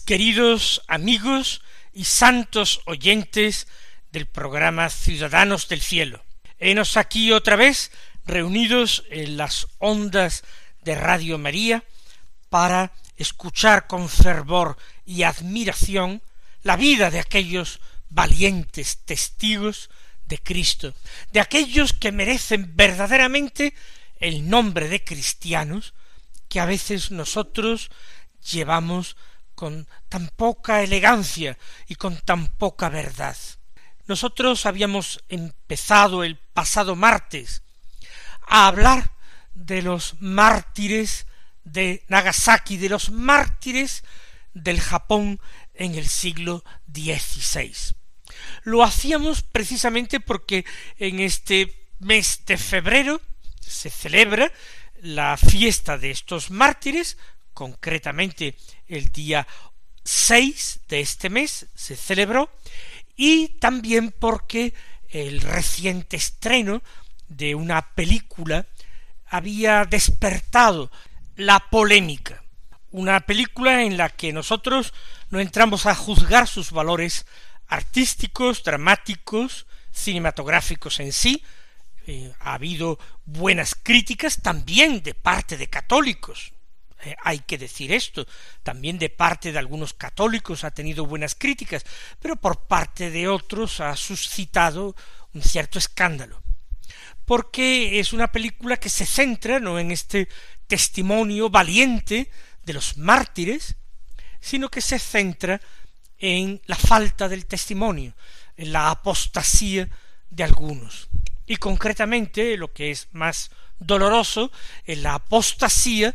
Queridos amigos y santos oyentes del programa Ciudadanos del Cielo. Henos aquí otra vez reunidos en las ondas de Radio María para escuchar con fervor y admiración la vida de aquellos valientes testigos de Cristo, de aquellos que merecen verdaderamente el nombre de cristianos que a veces nosotros llevamos con tan poca elegancia y con tan poca verdad. Nosotros habíamos empezado el pasado martes a hablar de los mártires de Nagasaki, de los mártires del Japón en el siglo XVI. Lo hacíamos precisamente porque en este mes de febrero se celebra la fiesta de estos mártires, concretamente el día 6 de este mes se celebró y también porque el reciente estreno de una película había despertado la polémica, una película en la que nosotros no entramos a juzgar sus valores artísticos, dramáticos, cinematográficos en sí, eh, ha habido buenas críticas también de parte de católicos, eh, hay que decir esto. También de parte de algunos católicos ha tenido buenas críticas, pero por parte de otros ha suscitado un cierto escándalo. Porque es una película que se centra no en este testimonio valiente de los mártires, sino que se centra en la falta del testimonio, en la apostasía de algunos. Y concretamente, lo que es más doloroso, en la apostasía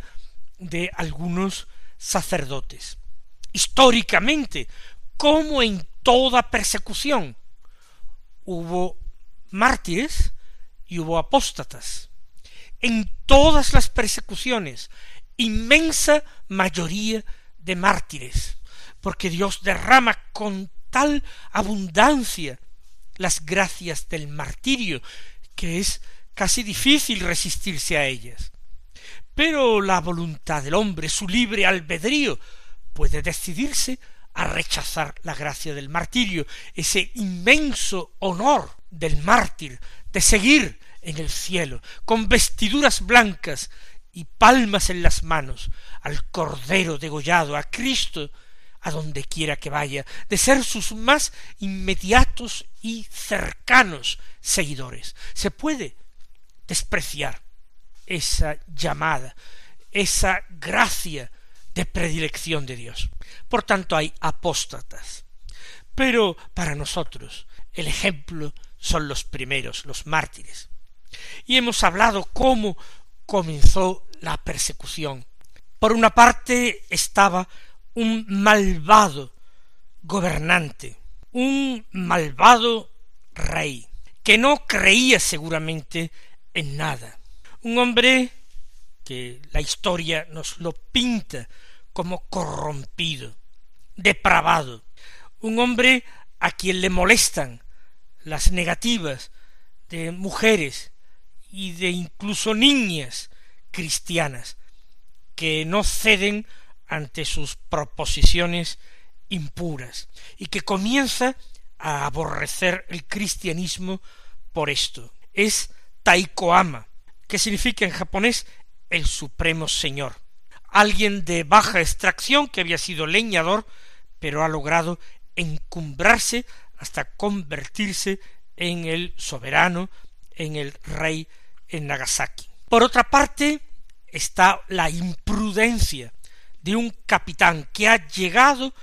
de algunos sacerdotes. Históricamente, como en toda persecución, hubo mártires y hubo apóstatas. En todas las persecuciones, inmensa mayoría de mártires, porque Dios derrama con tal abundancia las gracias del martirio, que es casi difícil resistirse a ellas. Pero la voluntad del hombre, su libre albedrío, puede decidirse a rechazar la gracia del martirio, ese inmenso honor del mártir de seguir en el cielo, con vestiduras blancas y palmas en las manos, al Cordero degollado, a Cristo, a donde quiera que vaya, de ser sus más inmediatos y cercanos seguidores. Se puede despreciar esa llamada, esa gracia de predilección de Dios. Por tanto, hay apóstatas. Pero para nosotros el ejemplo son los primeros, los mártires. Y hemos hablado cómo comenzó la persecución. Por una parte estaba un malvado gobernante, un malvado rey, que no creía seguramente en nada, un hombre que la historia nos lo pinta como corrompido, depravado, un hombre a quien le molestan las negativas de mujeres y de incluso niñas cristianas que no ceden ante sus proposiciones impuras y que comienza a aborrecer el cristianismo por esto. Es Taikoama, que significa en japonés el Supremo Señor. Alguien de baja extracción que había sido leñador, pero ha logrado encumbrarse hasta convertirse en el soberano, en el rey en Nagasaki. Por otra parte, está la imprudencia de un capitán que ha llegado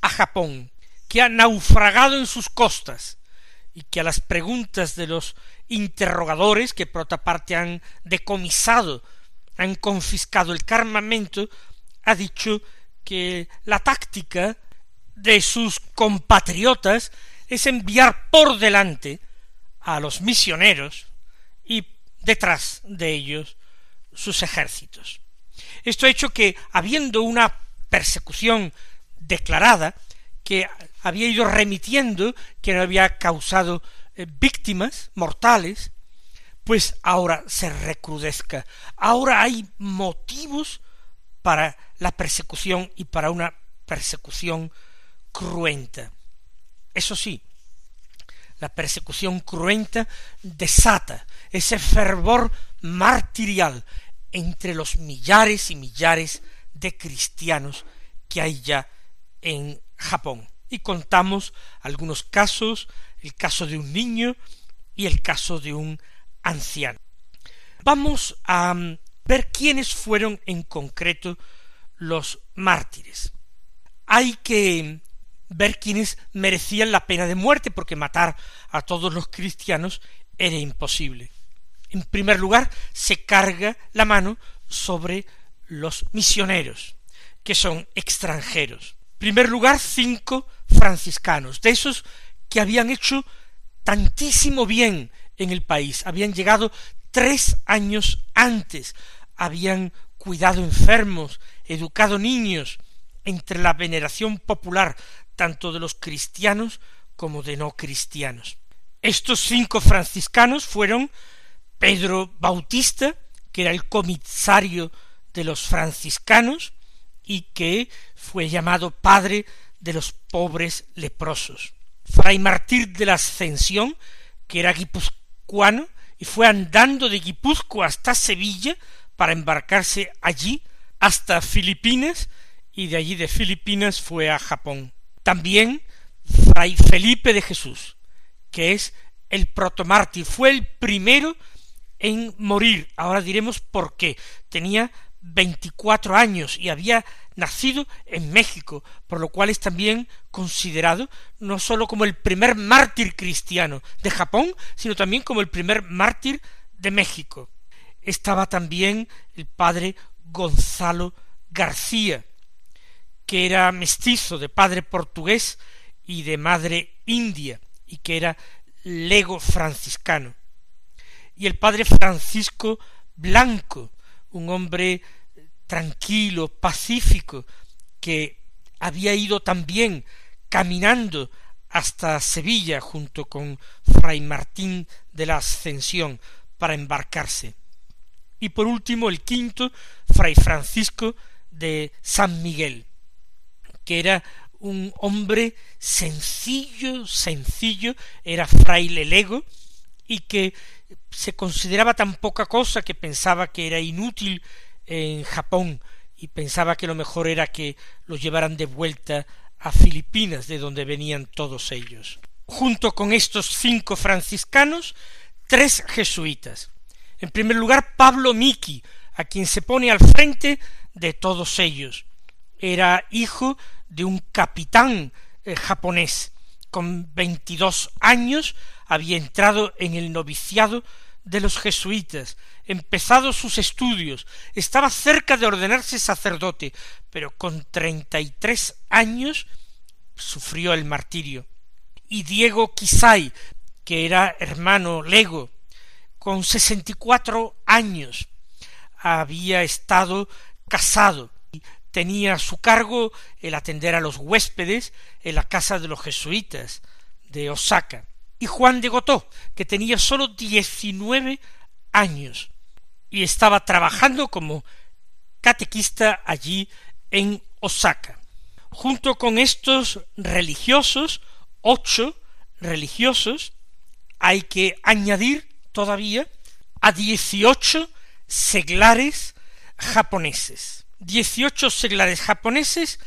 a Japón, que ha naufragado en sus costas, y que a las preguntas de los interrogadores, que por otra parte han decomisado, han confiscado el cargamento, ha dicho que la táctica de sus compatriotas es enviar por delante a los misioneros y detrás de ellos sus ejércitos. Esto ha hecho que, habiendo una persecución declarada, que había ido remitiendo, que no había causado eh, víctimas mortales, pues ahora se recrudezca. Ahora hay motivos para la persecución y para una persecución cruenta. Eso sí, la persecución cruenta desata ese fervor martirial entre los millares y millares de cristianos que hay ya en Japón. Y contamos algunos casos, el caso de un niño y el caso de un anciano. Vamos a mm, ver quiénes fueron en concreto los mártires. Hay que ver quiénes merecían la pena de muerte, porque matar a todos los cristianos era imposible. En primer lugar, se carga la mano sobre los misioneros, que son extranjeros. En primer lugar, cinco franciscanos, de esos que habían hecho tantísimo bien en el país, habían llegado tres años antes, habían cuidado enfermos, educado niños, entre la veneración popular tanto de los cristianos como de no cristianos. Estos cinco franciscanos fueron Pedro Bautista, que era el comisario de los franciscanos y que fue llamado padre de los pobres leprosos. Fray Martín de la Ascensión, que era guipuzcoano, y fue andando de Guipúzcoa hasta Sevilla para embarcarse allí hasta Filipinas y de allí de Filipinas fue a Japón. También Fray Felipe de Jesús, que es el protomártir, fue el primero en morir. Ahora diremos por qué. Tenía veinticuatro años y había nacido en México, por lo cual es también considerado no sólo como el primer mártir cristiano de Japón, sino también como el primer mártir de México. Estaba también el padre Gonzalo García, que era mestizo de padre portugués y de madre india, y que era lego franciscano y el padre Francisco Blanco, un hombre tranquilo, pacífico, que había ido también caminando hasta Sevilla junto con Fray Martín de la Ascensión para embarcarse. Y por último el quinto, Fray Francisco de San Miguel, que era un hombre sencillo, sencillo, era fraile lego, y que se consideraba tan poca cosa que pensaba que era inútil en Japón y pensaba que lo mejor era que lo llevaran de vuelta a Filipinas, de donde venían todos ellos. Junto con estos cinco franciscanos, tres jesuitas. En primer lugar, Pablo Miki, a quien se pone al frente de todos ellos. Era hijo de un capitán eh, japonés. Con veintidós años había entrado en el noviciado de los jesuitas, empezado sus estudios, estaba cerca de ordenarse sacerdote, pero con treinta y tres años sufrió el martirio. Y Diego Quisay, que era hermano lego, con sesenta y cuatro años, había estado casado tenía a su cargo el atender a los huéspedes en la casa de los jesuitas de Osaka y Juan de Gotó, que tenía sólo diecinueve años y estaba trabajando como catequista allí en Osaka. Junto con estos religiosos, ocho religiosos, hay que añadir todavía a dieciocho seglares japoneses. Dieciocho seglares japoneses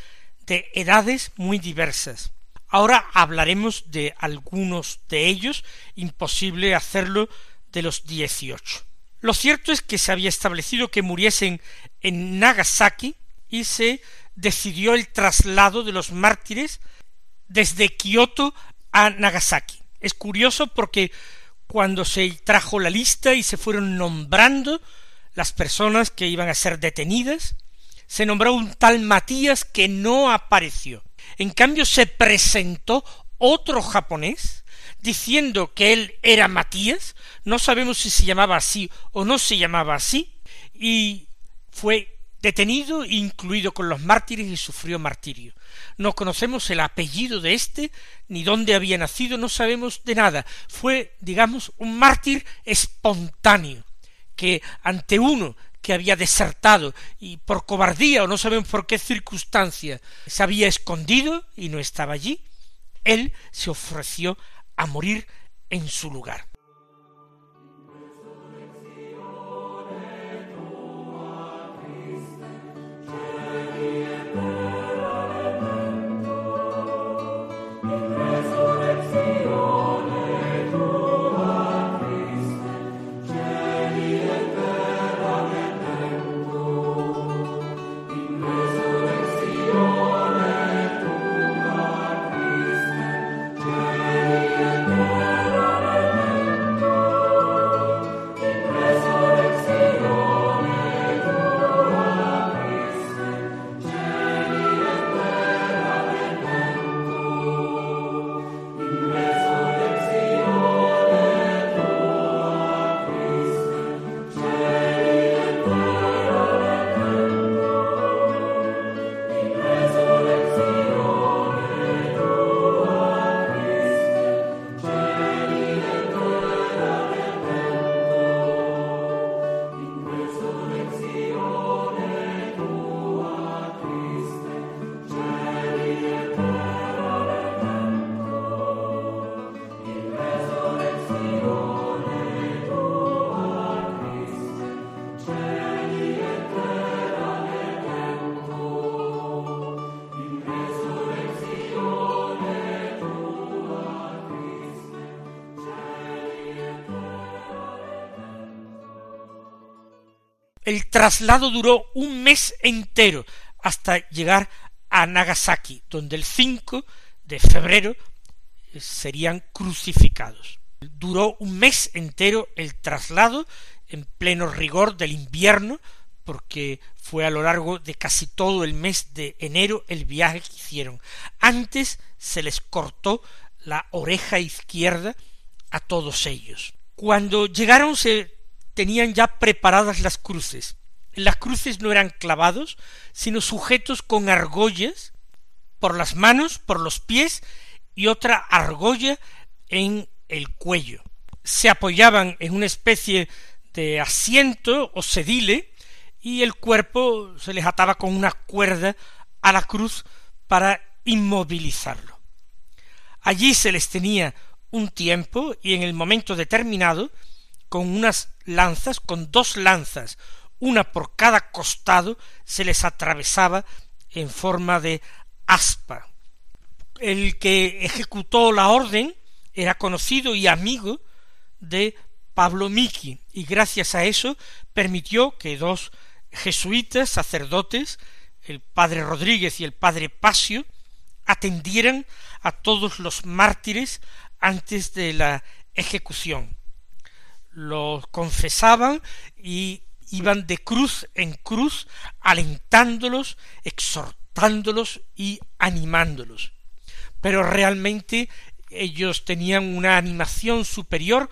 de edades muy diversas. Ahora hablaremos de algunos de ellos, imposible hacerlo de los dieciocho. Lo cierto es que se había establecido que muriesen en Nagasaki y se decidió el traslado de los mártires desde Kioto a Nagasaki. Es curioso porque cuando se trajo la lista y se fueron nombrando las personas que iban a ser detenidas, se nombró un tal Matías que no apareció. En cambio se presentó otro japonés diciendo que él era Matías, no sabemos si se llamaba así o no se llamaba así, y fue detenido, incluido con los mártires, y sufrió martirio. No conocemos el apellido de éste, ni dónde había nacido, no sabemos de nada. Fue, digamos, un mártir espontáneo, que ante uno que había desertado y por cobardía o no sabemos por qué circunstancia se había escondido y no estaba allí, él se ofreció a morir en su lugar. El traslado duró un mes entero hasta llegar a Nagasaki, donde el 5 de febrero eh, serían crucificados. Duró un mes entero el traslado en pleno rigor del invierno, porque fue a lo largo de casi todo el mes de enero el viaje que hicieron. Antes se les cortó la oreja izquierda a todos ellos. Cuando llegaron se tenían ya preparadas las cruces. Las cruces no eran clavados, sino sujetos con argollas por las manos, por los pies y otra argolla en el cuello. Se apoyaban en una especie de asiento o sedile y el cuerpo se les ataba con una cuerda a la cruz para inmovilizarlo. Allí se les tenía un tiempo y en el momento determinado con unas lanzas, con dos lanzas, una por cada costado, se les atravesaba en forma de aspa. El que ejecutó la orden era conocido y amigo de Pablo Miki, y gracias a eso permitió que dos jesuitas sacerdotes, el padre Rodríguez y el padre Pasio, atendieran a todos los mártires antes de la ejecución los confesaban y iban de cruz en cruz alentándolos, exhortándolos y animándolos. Pero realmente ellos tenían una animación superior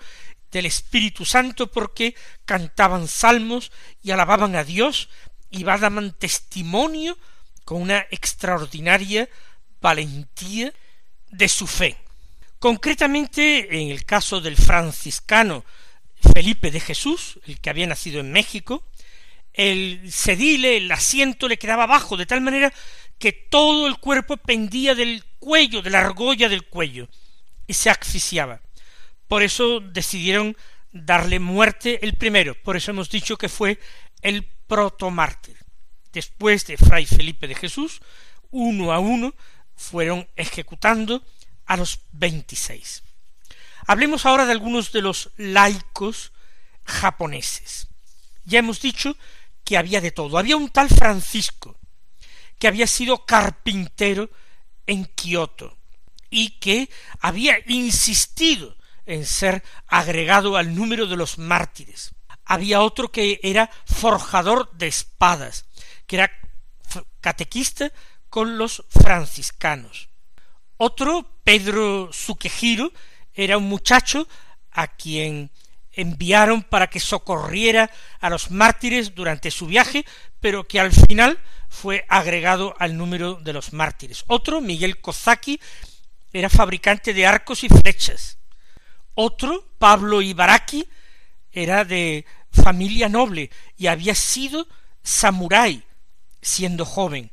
del Espíritu Santo porque cantaban salmos y alababan a Dios y daban testimonio con una extraordinaria valentía de su fe. Concretamente, en el caso del franciscano Felipe de Jesús, el que había nacido en México, el sedile, el asiento le quedaba abajo, de tal manera que todo el cuerpo pendía del cuello, de la argolla del cuello, y se asfixiaba. Por eso decidieron darle muerte el primero, por eso hemos dicho que fue el protomártir. Después de Fray Felipe de Jesús, uno a uno fueron ejecutando a los veintiséis. Hablemos ahora de algunos de los laicos japoneses. Ya hemos dicho que había de todo. Había un tal Francisco, que había sido carpintero en Kioto y que había insistido en ser agregado al número de los mártires. Había otro que era forjador de espadas, que era catequista con los franciscanos. Otro, Pedro Suquejiro, era un muchacho a quien enviaron para que socorriera a los mártires durante su viaje, pero que al final fue agregado al número de los mártires. Otro, Miguel Kozaki, era fabricante de arcos y flechas. Otro, Pablo Ibaraki, era de familia noble y había sido samurái siendo joven,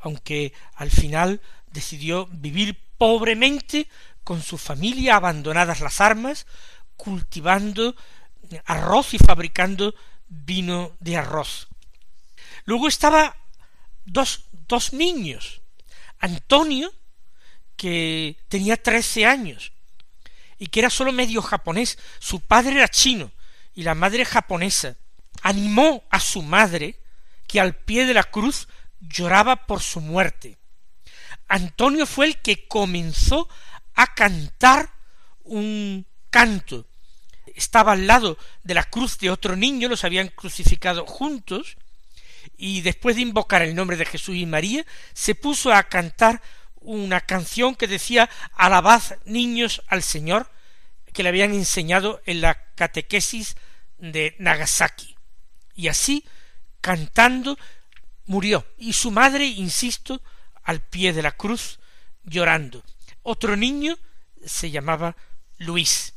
aunque al final decidió vivir pobremente con su familia, abandonadas las armas, cultivando arroz y fabricando vino de arroz. Luego estaba dos, dos niños. Antonio, que tenía trece años y que era solo medio japonés. Su padre era chino y la madre japonesa. Animó a su madre, que al pie de la cruz lloraba por su muerte. Antonio fue el que comenzó a cantar un canto. Estaba al lado de la cruz de otro niño, los habían crucificado juntos, y después de invocar el nombre de Jesús y María, se puso a cantar una canción que decía Alabad niños al Señor, que le habían enseñado en la catequesis de Nagasaki. Y así, cantando, murió. Y su madre, insisto, al pie de la cruz, llorando. Otro niño se llamaba Luis.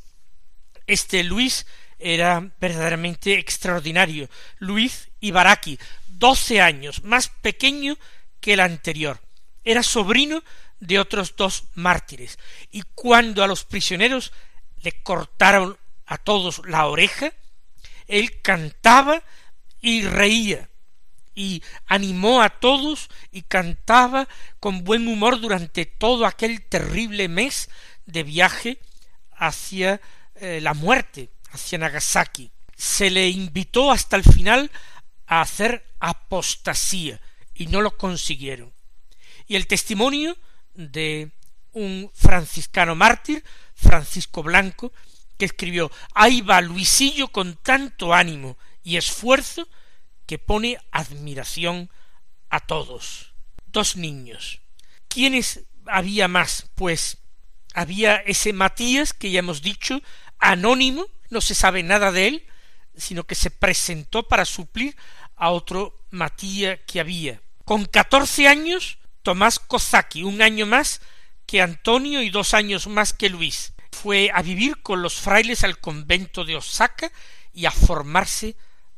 Este Luis era verdaderamente extraordinario. Luis Ibaraki, doce años, más pequeño que el anterior. Era sobrino de otros dos mártires. Y cuando a los prisioneros le cortaron a todos la oreja, él cantaba y reía y animó a todos y cantaba con buen humor durante todo aquel terrible mes de viaje hacia eh, la muerte, hacia Nagasaki. Se le invitó hasta el final a hacer apostasía y no lo consiguieron. Y el testimonio de un franciscano mártir, Francisco Blanco, que escribió Ahí va Luisillo con tanto ánimo y esfuerzo que pone admiración a todos. Dos niños. ¿Quiénes había más? Pues había ese Matías que ya hemos dicho, anónimo, no se sabe nada de él, sino que se presentó para suplir a otro Matías que había. Con catorce años, Tomás Kozaki, un año más que Antonio y dos años más que Luis. Fue a vivir con los frailes al convento de Osaka y a formarse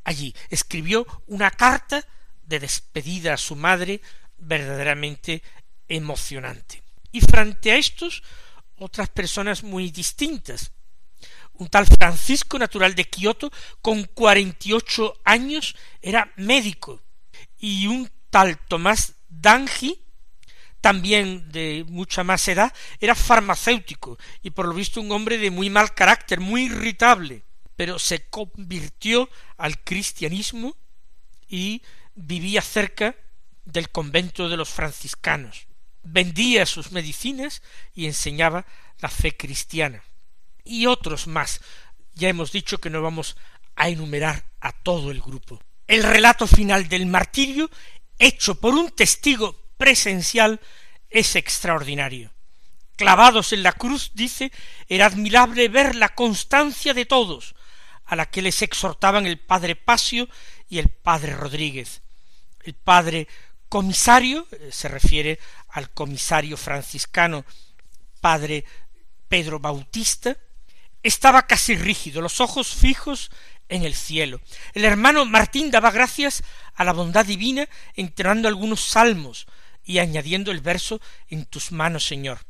allí. Escribió una carta de despedida a su madre verdaderamente emocionante. Y frente a estos, otras personas muy distintas. Un tal Francisco, natural de Kioto, con cuarenta y ocho años, era médico. Y un tal Tomás Danji, también de mucha más edad, era farmacéutico y por lo visto un hombre de muy mal carácter, muy irritable pero se convirtió al cristianismo y vivía cerca del convento de los franciscanos. Vendía sus medicinas y enseñaba la fe cristiana. Y otros más. Ya hemos dicho que no vamos a enumerar a todo el grupo. El relato final del martirio, hecho por un testigo presencial, es extraordinario. Clavados en la cruz, dice, era admirable ver la constancia de todos, a la que les exhortaban el padre Pasio y el padre Rodríguez. El padre comisario eh, se refiere al comisario franciscano padre Pedro Bautista, estaba casi rígido, los ojos fijos en el cielo. El hermano Martín daba gracias a la bondad divina entonando algunos salmos y añadiendo el verso en tus manos, Señor.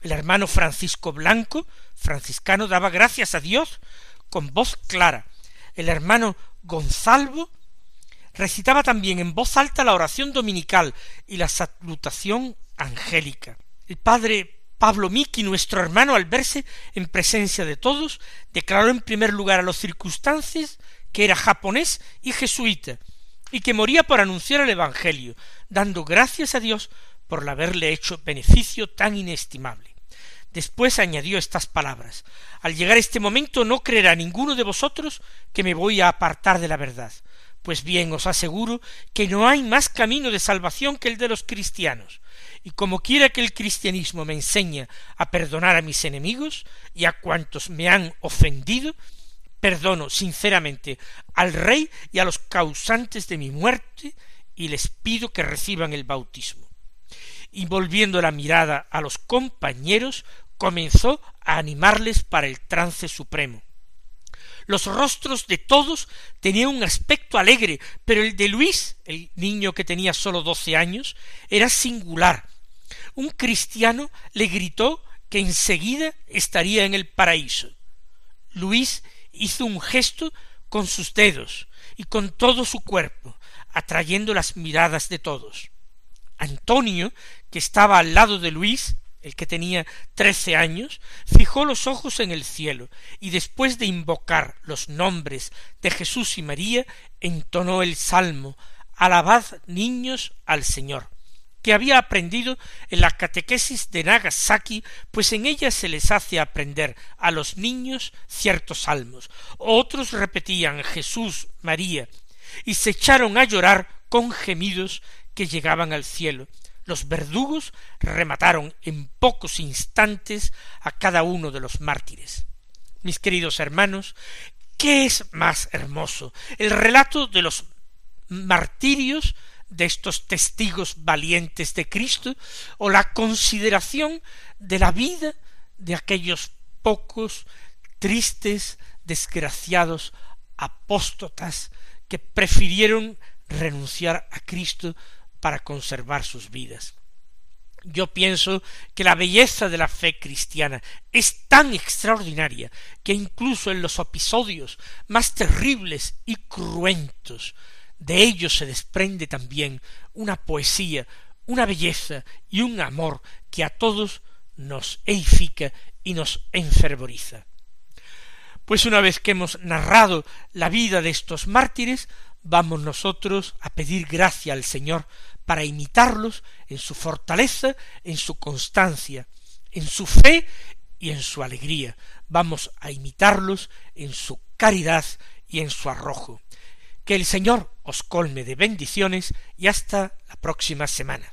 El hermano Francisco Blanco, franciscano, daba gracias a Dios con voz clara. El hermano Gonzalvo recitaba también en voz alta la oración dominical y la salutación angélica. El padre Pablo Miki, nuestro hermano, al verse en presencia de todos, declaró en primer lugar a los circunstancias que era japonés y jesuita, y que moría por anunciar el Evangelio, dando gracias a Dios por haberle hecho beneficio tan inestimable. Después añadió estas palabras Al llegar este momento no creerá ninguno de vosotros que me voy a apartar de la verdad. Pues bien os aseguro que no hay más camino de salvación que el de los cristianos, y como quiera que el cristianismo me enseña a perdonar a mis enemigos y a cuantos me han ofendido, perdono sinceramente al rey y a los causantes de mi muerte y les pido que reciban el bautismo y volviendo la mirada a los compañeros, comenzó a animarles para el trance supremo. Los rostros de todos tenían un aspecto alegre, pero el de Luis, el niño que tenía sólo doce años, era singular. Un cristiano le gritó que enseguida estaría en el paraíso. Luis hizo un gesto con sus dedos y con todo su cuerpo, atrayendo las miradas de todos. Antonio, que estaba al lado de Luis, el que tenía trece años, fijó los ojos en el cielo, y después de invocar los nombres de Jesús y María, entonó el salmo Alabad niños al Señor, que había aprendido en la catequesis de Nagasaki, pues en ella se les hace aprender a los niños ciertos salmos. Otros repetían Jesús, María, y se echaron a llorar con gemidos que llegaban al cielo. Los verdugos remataron en pocos instantes a cada uno de los mártires. Mis queridos hermanos, ¿qué es más hermoso? ¿El relato de los martirios de estos testigos valientes de Cristo o la consideración de la vida de aquellos pocos tristes, desgraciados apóstotas que prefirieron renunciar a Cristo para conservar sus vidas. Yo pienso que la belleza de la fe cristiana es tan extraordinaria que incluso en los episodios más terribles y cruentos de ellos se desprende también una poesía, una belleza y un amor que a todos nos edifica y nos enfervoriza. Pues una vez que hemos narrado la vida de estos mártires, vamos nosotros a pedir gracia al Señor para imitarlos en su fortaleza, en su constancia, en su fe y en su alegría. Vamos a imitarlos en su caridad y en su arrojo. Que el Señor os colme de bendiciones y hasta la próxima semana.